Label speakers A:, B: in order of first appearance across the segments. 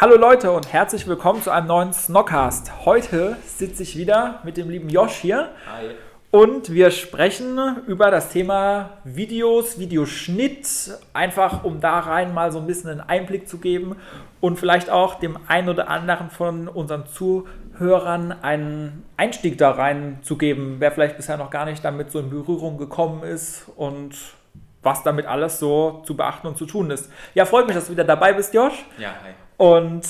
A: Hallo Leute und herzlich willkommen zu einem neuen Snockcast. Heute sitze ich wieder mit dem lieben Josh hier.
B: Hi.
A: Und wir sprechen über das Thema Videos, Videoschnitt, einfach um da rein mal so ein bisschen einen Einblick zu geben und vielleicht auch dem einen oder anderen von unseren Zuhörern einen Einstieg da rein zu geben, wer vielleicht bisher noch gar nicht damit so in Berührung gekommen ist und was damit alles so zu beachten und zu tun ist. Ja, freut mich, dass du wieder dabei bist, Josh.
B: Ja, hi.
A: Und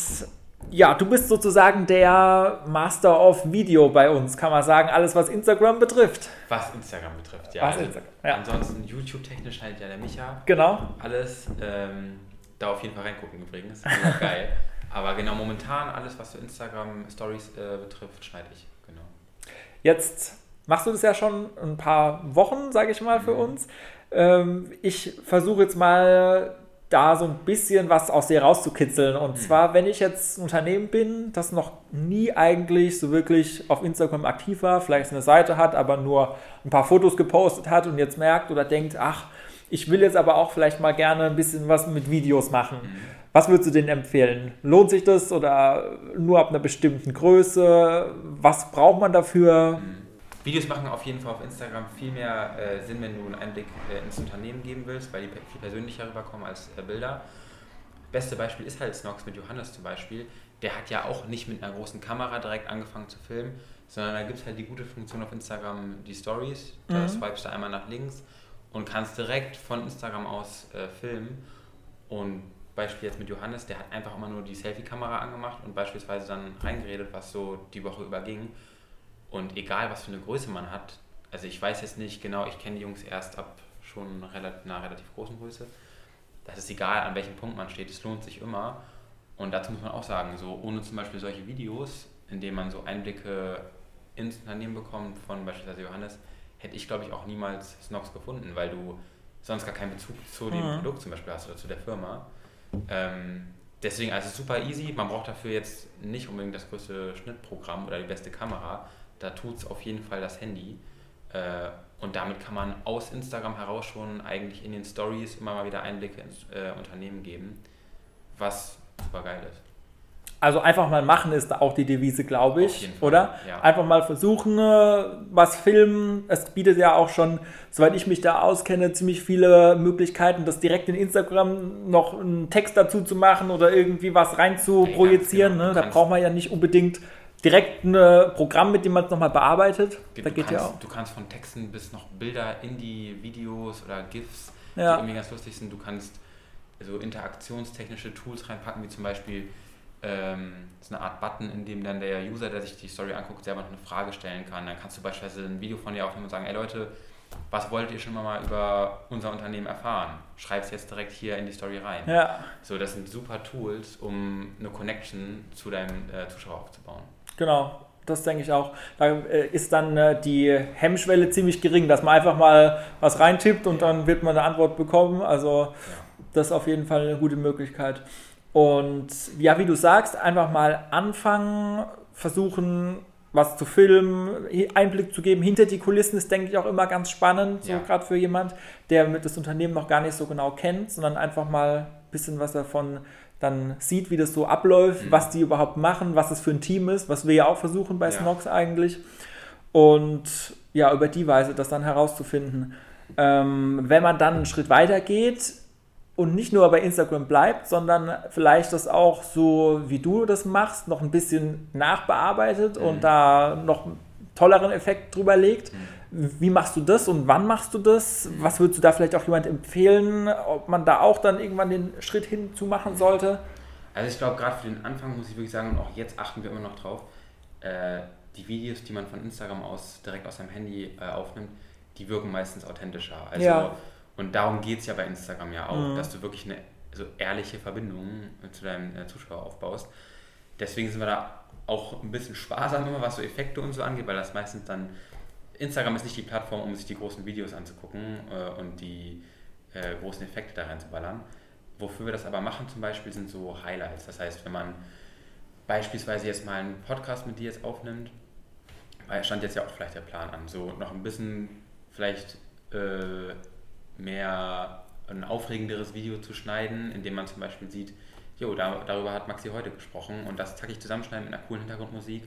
A: ja, du bist sozusagen der Master of Video bei uns, kann man sagen. Alles, was Instagram betrifft.
B: Was Instagram betrifft, ja.
A: Was
B: also
A: Instagram, ja.
B: Ansonsten YouTube-technisch halt ja der Micha.
A: Genau.
B: Alles. Ähm, da auf jeden Fall reingucken übrigens. Geil. Aber genau, momentan alles, was so Instagram-Stories äh, betrifft, schneide ich. Genau.
A: Jetzt machst du das ja schon ein paar Wochen, sage ich mal, für
B: Mhm.
A: uns. Ähm, ich versuche jetzt mal da so ein bisschen was aus dir rauszukitzeln. Und
B: Mhm.
A: zwar, wenn ich jetzt ein Unternehmen bin, das noch nie eigentlich so wirklich auf Instagram aktiv war, vielleicht eine Seite hat, aber nur ein paar Fotos gepostet hat und jetzt merkt oder denkt, ach, ich will jetzt aber auch vielleicht mal gerne ein bisschen was mit Videos machen. Was würdest du denen empfehlen? Lohnt sich das oder nur ab einer bestimmten Größe? Was braucht man dafür?
B: Videos machen auf jeden Fall auf Instagram viel mehr äh, Sinn, wenn du einen Einblick äh, ins Unternehmen geben willst, weil die viel persönlicher rüberkommen als äh, Bilder. Beste Beispiel ist halt Snox mit Johannes zum Beispiel. Der hat ja auch nicht mit einer großen Kamera direkt angefangen zu filmen, sondern da gibt es halt die gute Funktion auf Instagram, die Stories. Da
A: Mhm.
B: swipest du einmal nach links und kannst direkt von Instagram aus äh, filmen. Und Beispiel jetzt mit Johannes, der hat einfach immer nur die Selfie-Kamera angemacht und beispielsweise dann reingeredet, was so die Woche überging. Und egal, was für eine Größe man hat, also ich weiß jetzt nicht genau, ich kenne die Jungs erst ab schon relativ, einer relativ großen Größe. Das ist egal, an welchem Punkt man steht, es lohnt sich immer. Und dazu muss man auch sagen, so ohne zum Beispiel solche Videos, in denen man so Einblicke ins Unternehmen bekommt, von beispielsweise Johannes, hätte ich glaube ich auch niemals Snox gefunden, weil du sonst gar keinen Bezug zu dem
A: Mhm.
B: Produkt zum Beispiel hast oder zu der Firma. Ähm, deswegen, also super easy, man braucht dafür jetzt nicht unbedingt das größte Schnittprogramm oder die beste Kamera. Da tut es auf jeden Fall das Handy. Äh, und damit kann man aus Instagram heraus schon eigentlich in den Stories immer mal wieder Einblicke ins äh, Unternehmen geben, was super geil ist.
A: Also einfach mal machen ist da auch die Devise, glaube ich, oder?
B: ja.
A: Einfach mal versuchen, äh, was filmen. Es bietet ja auch schon, soweit ich mich da auskenne, ziemlich viele Möglichkeiten, das direkt in Instagram noch einen Text dazu zu machen oder irgendwie was rein zu
B: Ja,
A: projizieren.
B: genau.
A: Ne? Da braucht man ja nicht unbedingt direkt ein Programm, mit dem man es nochmal bearbeitet.
B: Du,
A: Da geht
B: kannst,
A: ja auch.
B: du kannst von Texten bis noch Bilder in die Videos oder GIFs,
A: Ja.
B: die irgendwie ganz lustig sind. Du kannst so interaktionstechnische Tools reinpacken, wie zum Beispiel ähm, so eine Art Button, in dem dann der User, der sich die Story anguckt, selber noch eine Frage stellen kann. Dann kannst du beispielsweise ein Video von dir aufnehmen und sagen, ey Leute, was wolltet ihr schon mal über unser Unternehmen erfahren? Schreibt es jetzt direkt hier in die Story rein.
A: Ja,
B: So, das sind super Tools, um eine Connection zu deinem äh, Zuschauer aufzubauen.
A: Genau, das denke ich auch. Da äh, ist dann äh, die Hemmschwelle ziemlich gering, dass man einfach mal was reintippt und dann wird man eine Antwort bekommen. Also das ist auf jeden Fall eine gute Möglichkeit. Und ja, wie du sagst, einfach mal anfangen, versuchen, was zu filmen, Einblick zu geben. Hinter die Kulissen ist, denke ich, auch immer ganz spannend, so
B: Ja.
A: gerade für jemand, der mit das Unternehmen noch gar nicht so genau kennt, sondern einfach mal ein bisschen was davon dann sieht, wie das so abläuft,
B: Mhm.
A: was die überhaupt machen, was es für ein Team ist, was wir ja auch versuchen bei
B: Ja.
A: Snox eigentlich. Und ja, über die Weise das dann herauszufinden. Ähm, wenn man dann einen Schritt weiter geht und nicht nur bei Instagram bleibt, sondern vielleicht das auch so, wie du das machst, noch ein bisschen nachbearbeitet
B: Mhm.
A: und da noch einen tolleren Effekt drüber legt.
B: Mhm.
A: Wie machst du das und wann machst du das? Was würdest du da vielleicht auch jemand empfehlen, ob man da auch dann irgendwann den Schritt hinzu machen sollte?
B: Also ich glaube, gerade für den Anfang muss ich wirklich sagen, und auch jetzt achten wir immer noch drauf, äh, die Videos, die man von Instagram aus direkt aus seinem Handy äh, aufnimmt, die wirken meistens authentischer. Also,
A: Ja.
B: Und darum geht es ja bei Instagram ja auch,
A: Mhm.
B: dass du wirklich eine, so ehrliche Verbindungen zu deinem äh, Zuschauer aufbaust. Deswegen sind wir da auch ein bisschen sparsam immer, was so Effekte und so angeht, weil das meistens dann Instagram ist nicht die Plattform, um sich die großen Videos anzugucken äh, und die äh, großen Effekte da reinzuballern. Wofür wir das aber machen zum Beispiel sind so Highlights. Das heißt, wenn man beispielsweise jetzt mal einen Podcast mit dir jetzt aufnimmt, stand jetzt ja auch vielleicht der Plan an, so noch ein bisschen vielleicht äh, mehr ein aufregenderes Video zu schneiden, in dem man zum Beispiel sieht, jo, da, darüber hat Maxi heute gesprochen und das zackig zusammenschneiden mit einer coolen Hintergrundmusik.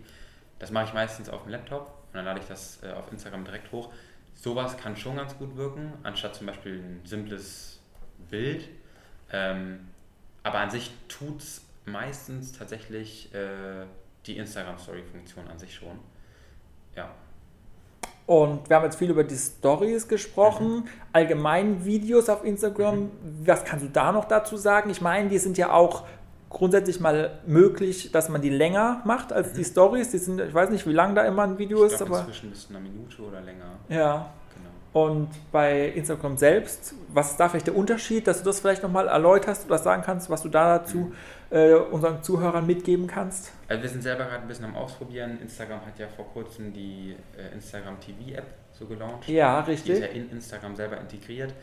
B: Das mache ich meistens auf dem Laptop und dann lade ich das äh, auf Instagram direkt hoch. Sowas kann schon ganz gut wirken, anstatt zum Beispiel ein simples Bild. Ähm, aber an sich tut es meistens tatsächlich äh, die Instagram-Story-Funktion an sich schon. Ja.
A: Und wir haben jetzt viel über die Stories gesprochen, mhm. allgemein Videos auf Instagram. Mhm. Was kannst du da noch dazu sagen? Ich meine, die sind ja auch grundsätzlich mal möglich, dass man die länger macht als mhm. die Stories. Die sind, ich weiß nicht, wie lang da immer ein Video
B: ich
A: ist,
B: aber inzwischen bis einer Minute oder länger.
A: Ja. Genau. Und bei Instagram selbst, was ist da vielleicht der Unterschied, dass du das vielleicht nochmal erläuterst oder sagen kannst, was du da dazu mhm äh, unseren Zuhörern mitgeben kannst?
B: Also wir sind selber gerade ein bisschen am Ausprobieren. Instagram hat ja vor kurzem die äh, Instagram TV App so gelauncht.
A: Ja, richtig. Die
B: ist ja in Instagram selber integriert.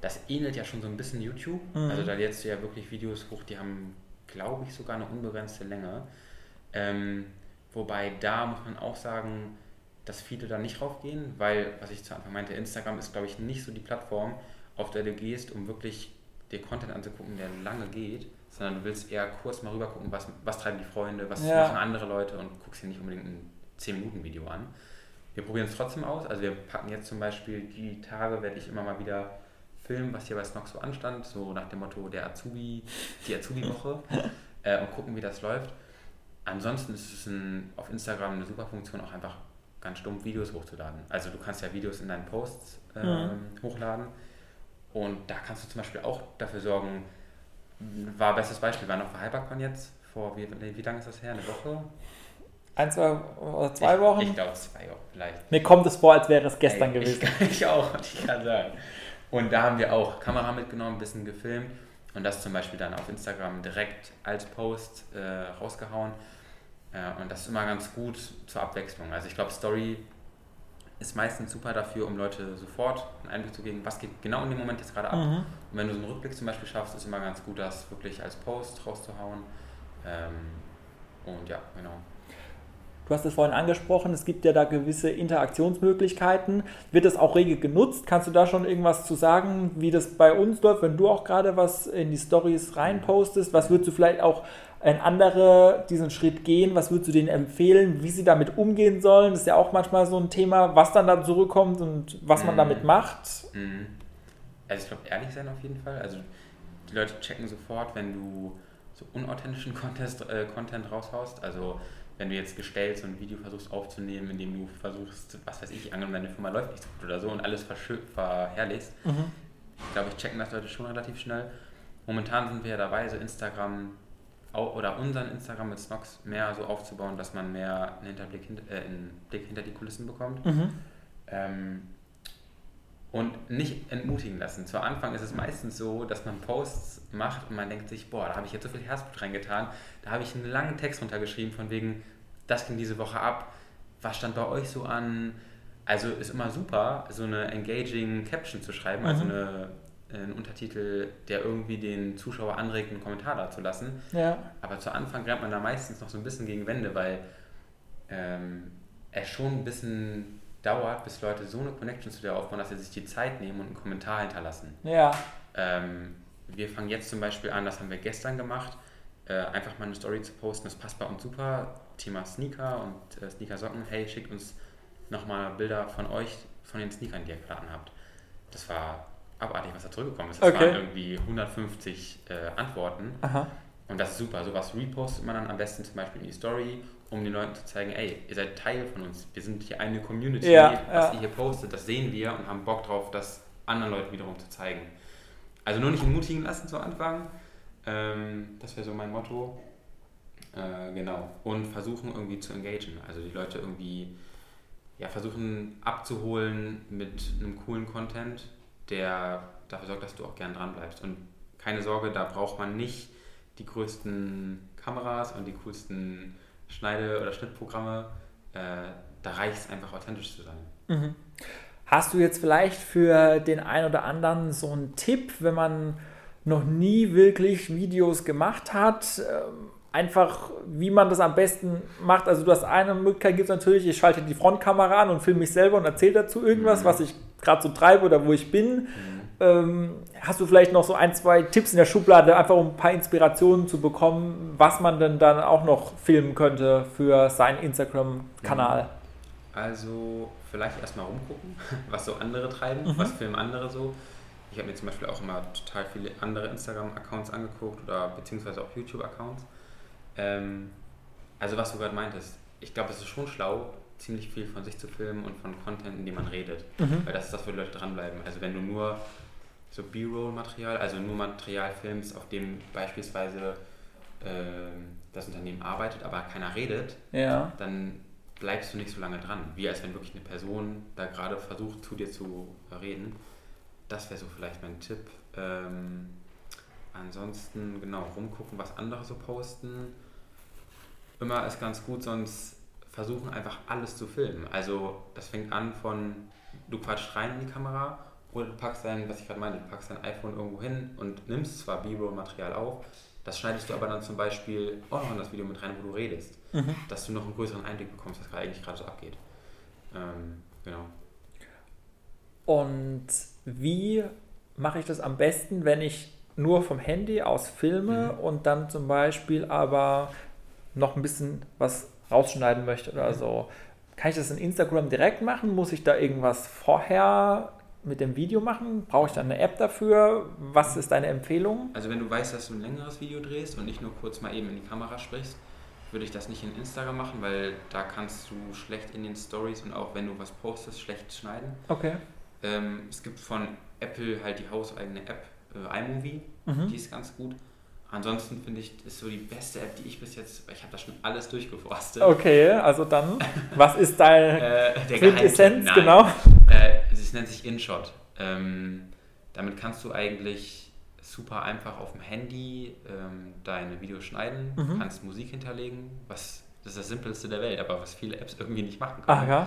B: Das ähnelt ja schon so ein bisschen YouTube. Mhm. Also da lädst du ja wirklich Videos hoch, die haben, glaube ich, sogar eine unbegrenzte Länge. Ähm, wobei da muss man auch sagen, dass viele da nicht raufgehen, weil, was ich zu Anfang meinte, Instagram ist, glaube ich, nicht so die Plattform, auf der du gehst, um wirklich dir Content anzugucken, der lange geht, sondern du willst eher kurz mal rüber gucken, was, was treiben die Freunde, was ja. machen andere Leute und guckst dir nicht unbedingt ein 10-Minuten-Video an. Wir probieren es trotzdem aus. Also wir packen jetzt zum Beispiel die Tage, werde ich immer mal wieder filmen, was hier bei Snox so anstand, so nach dem Motto der Azubi, die Azubi-Woche äh, und gucken, wie das läuft. Ansonsten ist es ein, auf Instagram eine super Funktion, auch einfach ganz stumpf Videos hochzuladen. Also du kannst ja Videos in deinen Posts äh, mhm. hochladen und da kannst du zum Beispiel auch dafür sorgen, war bestes Beispiel, war noch für Hypercon jetzt, vor wie, wie lange ist das her? Eine Woche?
A: Ein, zwei oder zwei ich, Wochen?
B: Ich glaube zwei Wochen vielleicht.
A: Mir kommt es vor, als wäre es gestern
B: Ey,
A: gewesen.
B: Ich, ich auch, ich kann sagen. Und da haben wir auch Kamera mitgenommen, ein bisschen gefilmt und das zum Beispiel dann auf Instagram direkt als Post äh, rausgehauen. Äh, und das ist immer ganz gut zur Abwechslung. Also ich glaube, Story ist meistens super dafür, um Leute sofort einen Einblick zu geben, was geht genau in dem Moment jetzt gerade ab. Mhm. Und wenn du so einen Rückblick zum Beispiel schaffst, ist immer ganz gut, das wirklich als Post rauszuhauen. Ähm, und ja, genau.
A: Du hast es vorhin angesprochen, es gibt ja da gewisse Interaktionsmöglichkeiten. Wird das auch rege genutzt? Kannst du da schon irgendwas zu sagen, wie das bei uns läuft, wenn du auch gerade was in die Stories reinpostest? Was würdest du vielleicht auch ein andere diesen Schritt gehen? Was würdest du denen empfehlen, wie sie damit umgehen sollen? Das ist ja auch manchmal so ein Thema, was dann da zurückkommt und was man mhm. damit macht.
B: Mhm. Also ich glaube, ehrlich sein auf jeden Fall. Also die Leute checken sofort, wenn du so unauthentischen Content, äh, Content raushaust. Also wenn du jetzt gestellt so ein Video versuchst aufzunehmen, in dem du versuchst, was weiß ich, angenommen deine Firma läuft nicht so gut oder so und alles verherrlichst. Mhm. Ich glaube, ich checken das Leute schon relativ schnell. Momentan sind wir ja dabei, so Instagram oder unseren Instagram mit Snox mehr so aufzubauen, dass man mehr einen, Hinterblick, äh, einen Blick hinter die Kulissen bekommt. Mhm. Ähm, und nicht entmutigen lassen. Zu Anfang ist es meistens so, dass man Posts macht und man denkt sich, boah, da habe ich jetzt so viel Herzblut reingetan, da habe ich einen langen Text runtergeschrieben von wegen, das ging diese Woche ab, was stand bei euch so an? Also ist immer super, so eine engaging Caption zu schreiben, also mhm. also eine einen Untertitel, der irgendwie den Zuschauer anregt, einen Kommentar da zu lassen. Ja. Aber zu Anfang rennt man da meistens noch so ein bisschen gegen Wände, weil ähm, es schon ein bisschen dauert, bis Leute so eine Connection zu dir aufbauen, dass sie sich die Zeit nehmen und einen Kommentar hinterlassen.
A: Ja.
B: Ähm, wir fangen jetzt zum Beispiel an, das haben wir gestern gemacht, äh, einfach mal eine Story zu posten, das passt bei uns super. Thema Sneaker und äh, Sneaker-Socken. Hey, schickt uns nochmal Bilder von euch, von den Sneakern, die ihr gerade habt. Das war abartig, was da zurückgekommen ist. Es okay. waren irgendwie 150 äh, Antworten. Aha. Und das ist super. Sowas repostet man dann am besten zum Beispiel in die Story, um den Leuten zu zeigen, ey, ihr seid Teil von uns. Wir sind hier eine Community. Ja, was ja. ihr hier postet, das sehen wir und haben Bock drauf, das anderen Leuten wiederum zu zeigen. Also nur nicht entmutigen lassen zu Anfang. Ähm, das wäre so mein Motto. Äh, genau. Und versuchen irgendwie zu engagieren. Also die Leute irgendwie ja, versuchen abzuholen mit einem coolen Content der dafür sorgt, dass du auch gern dran bleibst. Und keine Sorge, da braucht man nicht die größten Kameras und die coolsten Schneide- oder Schnittprogramme. Äh, da reicht es einfach authentisch zu sein.
A: Mhm. Hast du jetzt vielleicht für den einen oder anderen so einen Tipp, wenn man noch nie wirklich Videos gemacht hat? Ähm, einfach, wie man das am besten macht. Also du hast eine Möglichkeit, gibt es natürlich, ich schalte die Frontkamera an und filme mich selber und erzähle dazu irgendwas, mhm. was ich gerade so treibe oder wo ich bin. Mhm. Ähm, hast du vielleicht noch so ein, zwei Tipps in der Schublade, einfach um ein paar Inspirationen zu bekommen, was man denn dann auch noch filmen könnte für seinen Instagram-Kanal?
B: Also vielleicht erstmal rumgucken, was so andere treiben, mhm. was filmen andere so. Ich habe mir zum Beispiel auch immer total viele andere Instagram-Accounts angeguckt oder beziehungsweise auch YouTube-Accounts. Ähm, also was du gerade meintest, ich glaube, es ist schon schlau, ziemlich viel von sich zu filmen und von Content, in dem man redet. Mhm. Weil das ist das, wo die Leute dranbleiben. Also wenn du nur so B-Roll-Material, also nur Material filmst, auf dem beispielsweise äh, das Unternehmen arbeitet, aber keiner redet,
A: ja.
B: dann bleibst du nicht so lange dran, wie als wenn wirklich eine Person da gerade versucht, zu dir zu reden. Das wäre so vielleicht mein Tipp. Ähm, ansonsten, genau, rumgucken, was andere so posten. Immer ist ganz gut, sonst versuchen einfach alles zu filmen. Also das fängt an von, du quatscht rein in die Kamera oder du packst dein, was ich gerade meinte, du packst dein iPhone irgendwo hin und nimmst zwar B-Roll-Material auf, das schneidest du aber dann zum Beispiel auch noch in das Video mit rein, wo du redest, mhm. dass du noch einen größeren Einblick bekommst, was eigentlich gerade so abgeht. Ähm, genau.
A: Und wie mache ich das am besten, wenn ich nur vom Handy aus filme mhm. und dann zum Beispiel aber noch ein bisschen was rausschneiden möchte oder mhm. so? Kann ich das in Instagram direkt machen? Muss ich da irgendwas vorher mit dem Video machen? Brauche ich da eine App dafür? Was ist deine Empfehlung?
B: Also wenn du weißt, dass du ein längeres Video drehst und nicht nur kurz mal eben in die Kamera sprichst, würde ich das nicht in Instagram machen, weil da kannst du schlecht in den Stories und auch wenn du was postest, schlecht schneiden.
A: Okay.
B: Ähm, es gibt von Apple halt die hauseigene App äh, iMovie, mhm. die ist ganz gut. Ansonsten finde ich, ist so die beste App, die ich bis jetzt, ich habe da schon alles durchgeforstet.
A: Okay, also dann, was ist deine äh, Quintessenz, genau?
B: Äh, es nennt sich InShot. Ähm, damit kannst du eigentlich super einfach auf dem Handy ähm, deine Videos schneiden, mhm. kannst Musik hinterlegen, was das ist das Simpelste der Welt, aber was viele Apps irgendwie nicht machen können.
A: Ach ja.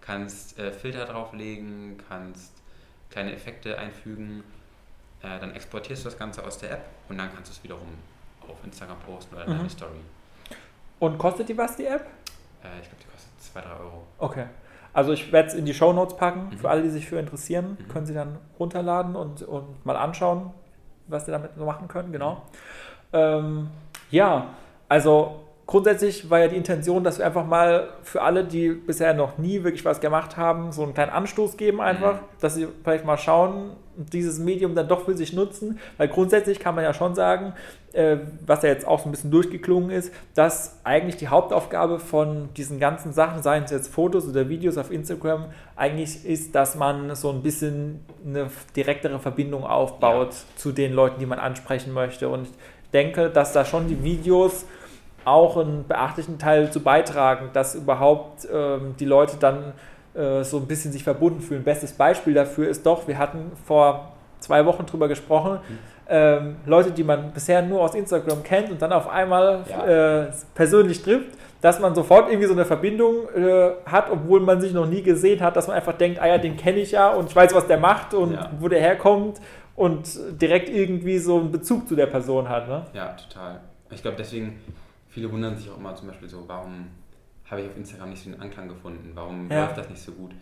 B: Kannst äh, Filter drauflegen, kannst kleine Effekte einfügen, äh, dann exportierst du das Ganze aus der App und dann kannst du es wiederum auf Instagram posten oder in mhm. deine Story.
A: Und kostet die was, die App?
B: Äh, ich glaube, die kostet 2, 3 Euro.
A: Okay. Also ich werde es in die Show Notes packen. Mhm. Für alle, die sich für interessieren, mhm. können sie dann runterladen und, und mal anschauen, was sie damit so machen können. Genau. Ähm, ja, also grundsätzlich war ja die Intention, dass wir einfach mal für alle, die bisher noch nie wirklich was gemacht haben, so einen kleinen Anstoß geben einfach, mhm. dass sie vielleicht mal schauen, dieses Medium dann doch für sich nutzen, weil grundsätzlich kann man ja schon sagen, äh, was ja jetzt auch so ein bisschen durchgeklungen ist, dass eigentlich die Hauptaufgabe von diesen ganzen Sachen, seien es jetzt Fotos oder Videos auf Instagram, eigentlich ist, dass man so ein bisschen eine direktere Verbindung aufbaut ja. zu den Leuten, die man ansprechen möchte und ich denke, dass da schon die Videos auch einen beachtlichen Teil zu beitragen, dass überhaupt ähm, die Leute dann äh, so ein bisschen sich verbunden fühlen. Bestes Beispiel dafür ist doch, wir hatten vor zwei Wochen drüber gesprochen, mhm. ähm, Leute, die man bisher nur aus Instagram kennt und dann auf einmal ja. äh, persönlich trifft, dass man sofort irgendwie so eine Verbindung äh, hat, obwohl man sich noch nie gesehen hat, dass man einfach denkt, ah ja, den kenne ich ja und ich weiß, was der macht und ja. wo der herkommt und direkt irgendwie so einen Bezug zu der Person hat. Ne?
B: Ja, total. Ich glaube, deswegen viele wundern sich auch immer zum Beispiel so, warum habe ich auf Instagram nicht so den Anklang gefunden, warum ja. läuft das nicht so gut?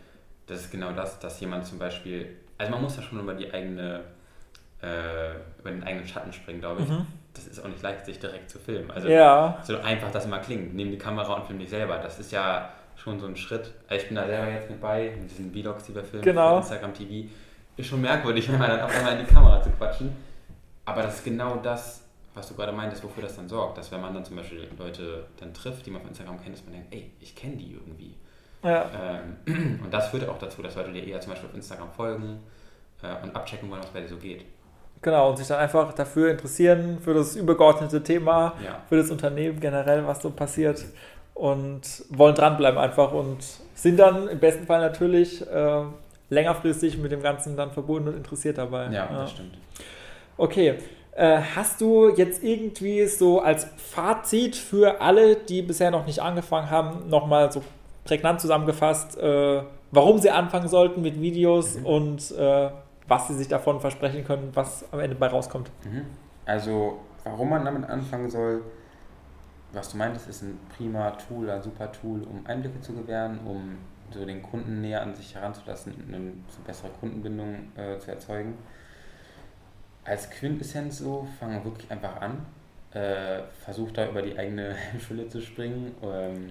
B: Das ist genau das, dass jemand zum Beispiel, also man muss ja schon über die eigene, äh, über den eigenen Schatten springen, glaube ich. Mhm. Das ist auch nicht leicht, sich direkt zu filmen. Also ja. so einfach das mal klingt, nimm die Kamera und film dich selber. Das ist ja schon so ein Schritt. Also ich bin da selber jetzt mit bei, mit diesen Vlogs, die wir filmen
A: genau.
B: Instagram TV. Ist schon merkwürdig, wenn man dann auch einmal in die Kamera zu quatschen. Aber das ist genau das, was du gerade meintest, wofür das dann sorgt, dass wenn man dann zum Beispiel Leute dann trifft, die man von Instagram kennt, dass man denkt, ey, ich kenne die irgendwie.
A: Ja.
B: Ähm, und das führt auch dazu, dass Leute dir eher zum Beispiel auf Instagram folgen äh, und abchecken wollen, was bei dir so geht.
A: Genau, und sich dann einfach dafür interessieren, für das übergeordnete Thema,
B: ja.
A: für das Unternehmen generell, was so passiert und wollen dranbleiben einfach und sind dann im besten Fall natürlich äh, längerfristig mit dem Ganzen dann verbunden und interessiert dabei.
B: Ja, ja. das stimmt.
A: Okay, Äh, hast du jetzt irgendwie so als Fazit für alle, die bisher noch nicht angefangen haben, nochmal so prägnant zusammengefasst, äh, warum sie anfangen sollten mit Videos mhm. und äh, was sie sich davon versprechen können, was am Ende bei rauskommt?
B: Mhm. Also, warum man damit anfangen soll, was du meintest, ist ein prima Tool, ein super Tool, um Einblicke zu gewähren, um so den Kunden näher an sich heranzulassen, eine bessere Kundenbindung äh, zu erzeugen. Als Quintessenz so, fange wirklich einfach an, äh, versuch da über die eigene Schule zu springen, ähm,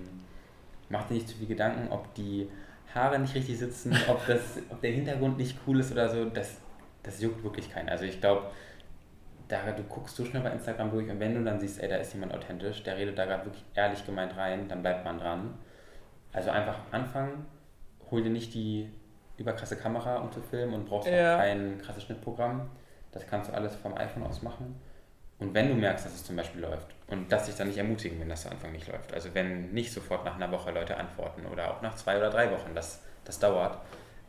B: mach dir nicht zu viel Gedanken, ob die Haare nicht richtig sitzen, ob, das, ob der Hintergrund nicht cool ist oder so, das, das juckt wirklich keinen. Also ich glaube, da du guckst so schnell bei Instagram durch und wenn du dann siehst, ey, da ist jemand authentisch, der redet da gerade wirklich ehrlich gemeint rein, dann bleibt man dran. Also einfach anfangen, hol dir nicht die überkrasse Kamera, um zu filmen und brauchst ja. auch kein krasses Schnittprogramm. Das kannst du alles vom iPhone aus machen. Und wenn du merkst, dass es zum Beispiel läuft und dass dich dann nicht ermutigen, wenn das am Anfang nicht läuft, also wenn nicht sofort nach einer Woche Leute antworten oder auch nach zwei oder drei Wochen, das, das dauert.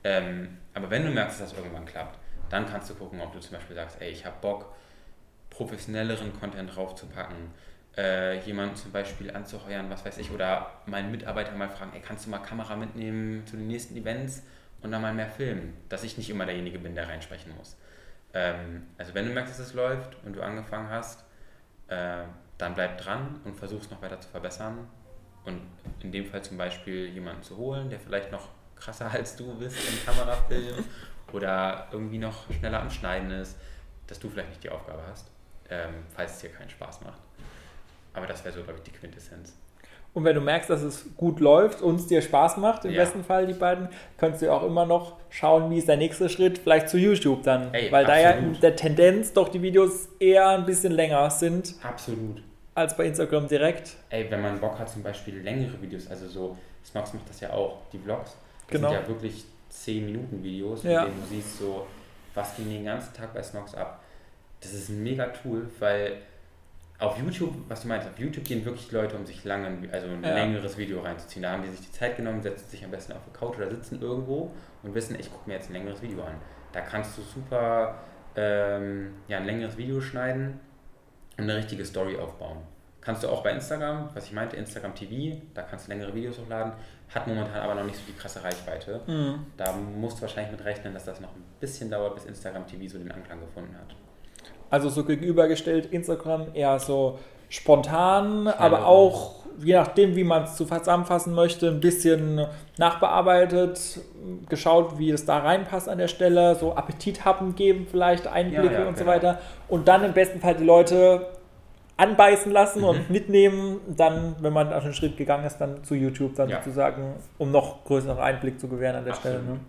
B: Ähm, aber wenn du merkst, dass das irgendwann klappt, dann kannst du gucken, ob du zum Beispiel sagst, ey, ich habe Bock, professionelleren Content draufzupacken, äh, jemanden zum Beispiel anzuheuern, was weiß ich, oder meinen Mitarbeiter mal fragen, ey, kannst du mal Kamera mitnehmen zu den nächsten Events und dann mal mehr filmen, dass ich nicht immer derjenige bin, der reinsprechen muss. Ähm, also wenn du merkst, dass es läuft und du angefangen hast, äh, dann bleib dran und versuch es noch weiter zu verbessern. Und in dem Fall zum Beispiel jemanden zu holen, der vielleicht noch krasser als du bist im Kamerafilm oder irgendwie noch schneller am Schneiden ist, dass du vielleicht nicht die Aufgabe hast, ähm, falls es dir keinen Spaß macht. Aber das wäre so, glaube ich, die Quintessenz.
A: Und wenn du merkst, dass es gut läuft und es dir Spaß macht, im ja. besten Fall die beiden, könntest du auch immer noch schauen, wie ist der nächste Schritt, vielleicht zu YouTube dann. Ey, Weil absolut. da ja in der Tendenz doch die Videos eher ein bisschen länger sind.
B: Absolut.
A: Als bei Instagram direkt.
B: Ey, wenn man Bock hat, zum Beispiel längere Videos, also so, Snox macht das ja auch, die Vlogs, das genau. sind ja wirklich 10 Minuten Videos, ja. in denen du siehst so, was ging den ganzen Tag bei Snox ab. Das ist ein mega Tool, weil auf YouTube, was du meinst, auf YouTube gehen wirklich Leute, um sich lange, also ein ja. längeres Video reinzuziehen. Da haben die sich die Zeit genommen, setzen sich am besten auf die Couch oder sitzen irgendwo und wissen, ich gucke mir jetzt ein längeres Video an. Da kannst du super ähm, ja, ein längeres Video schneiden und eine richtige Story aufbauen. Kannst du auch bei Instagram, was ich meinte, Instagram TV, da kannst du längere Videos hochladen, hat momentan aber noch nicht so die krasse Reichweite. Mhm. Da musst du wahrscheinlich mit rechnen, dass das noch ein bisschen dauert, bis Instagram TV so den Anklang gefunden hat.
A: Also so gegenübergestellt Instagram eher so spontan, ja, aber auch je nachdem, wie man es zusammenfassen möchte, ein bisschen nachbearbeitet, geschaut, wie es da reinpasst an der Stelle, so Appetit haben geben, vielleicht Einblicke ja, ja, und so weiter. Und dann im besten Fall die Leute anbeißen lassen mhm. und mitnehmen, dann, wenn man auf den Schritt gegangen ist, dann zu YouTube dann sozusagen, um noch größeren Einblick zu gewähren an der Absolut. Stelle. Ne?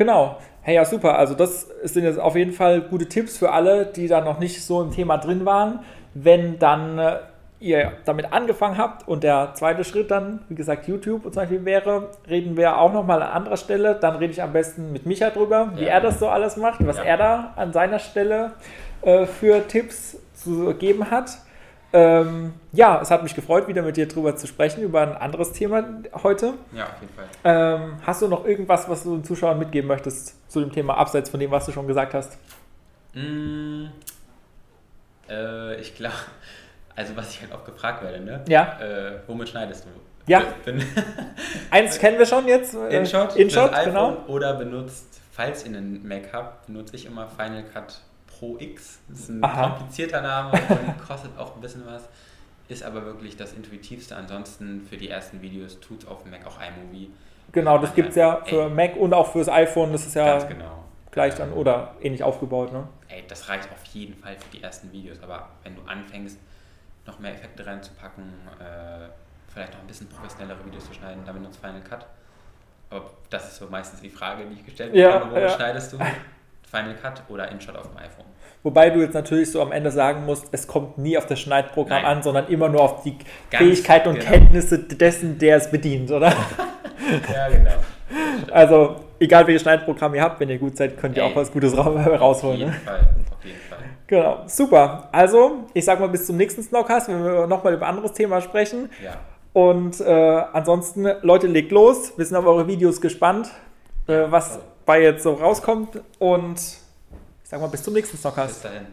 A: Genau. Hey, ja, super. Also das sind jetzt auf jeden Fall gute Tipps für alle, die da noch nicht so im Thema drin waren. Wenn dann äh, ihr damit angefangen habt und der zweite Schritt dann, wie gesagt, YouTube zum Beispiel wäre, reden wir auch nochmal an anderer Stelle. Dann rede ich am besten mit Micha drüber, wie ja. er das so alles macht, was ja. er da an seiner Stelle äh, für Tipps zu geben hat. Ähm, ja, es hat mich gefreut, wieder mit dir drüber zu sprechen, über ein anderes Thema heute.
B: Ja, auf jeden Fall.
A: Ähm, hast du noch irgendwas, was du den Zuschauern mitgeben möchtest zu dem Thema, abseits von dem, was du schon gesagt hast?
B: Mm, äh, ich glaube, also was ich halt oft gefragt werde, ne?
A: Ja.
B: Äh, womit schneidest du?
A: Ja. Eins kennen wir schon jetzt.
B: Äh, InShot,
A: InShot genau.
B: Oder benutzt, falls ihr einen Mac habt, benutze ich immer Final Cut Pro X. Das ist ein
A: Aha.
B: komplizierter Name und kostet auch ein bisschen was. Ist aber wirklich das Intuitivste. Ansonsten für die ersten Videos tut es auf dem Mac auch iMovie.
A: Genau, das gibt es ja für ey, Mac und auch fürs iPhone. Das ist ja
B: genau.
A: gleich dann oder ähnlich aufgebaut. Ne?
B: Ey, das reicht auf jeden Fall für die ersten Videos. Aber wenn du anfängst, noch mehr Effekte reinzupacken, äh, vielleicht noch ein bisschen professionellere Videos zu schneiden, dann benutzt Final Cut. Aber das ist so bemeistens die Frage, die ich gestellt
A: habe. Ja,
B: Wo ja. schneidest du? Final Cut oder InShot auf dem iPhone.
A: Wobei du jetzt natürlich so am Ende sagen musst, es kommt nie auf das Schneidprogramm
B: Nein.
A: an, sondern immer nur auf die Ganz Fähigkeit und genau. Kenntnisse dessen, der es bedient, oder?
B: ja, genau.
A: Also, egal welches Schneidprogramm ihr habt, wenn ihr gut seid, könnt ihr Ey, auch was Gutes rausholen.
B: Auf jeden ne? Fall, auf jeden Fall.
A: Genau, super. Also, ich sag mal bis zum nächsten Snowcast, wenn wir nochmal über ein anderes Thema sprechen.
B: Ja.
A: Und äh, ansonsten, Leute, legt los. Wir sind auf eure Videos gespannt, äh, was bei jetzt so rauskommt. Und ich sag mal, bis zum nächsten Stockcast.
B: Bis dahin.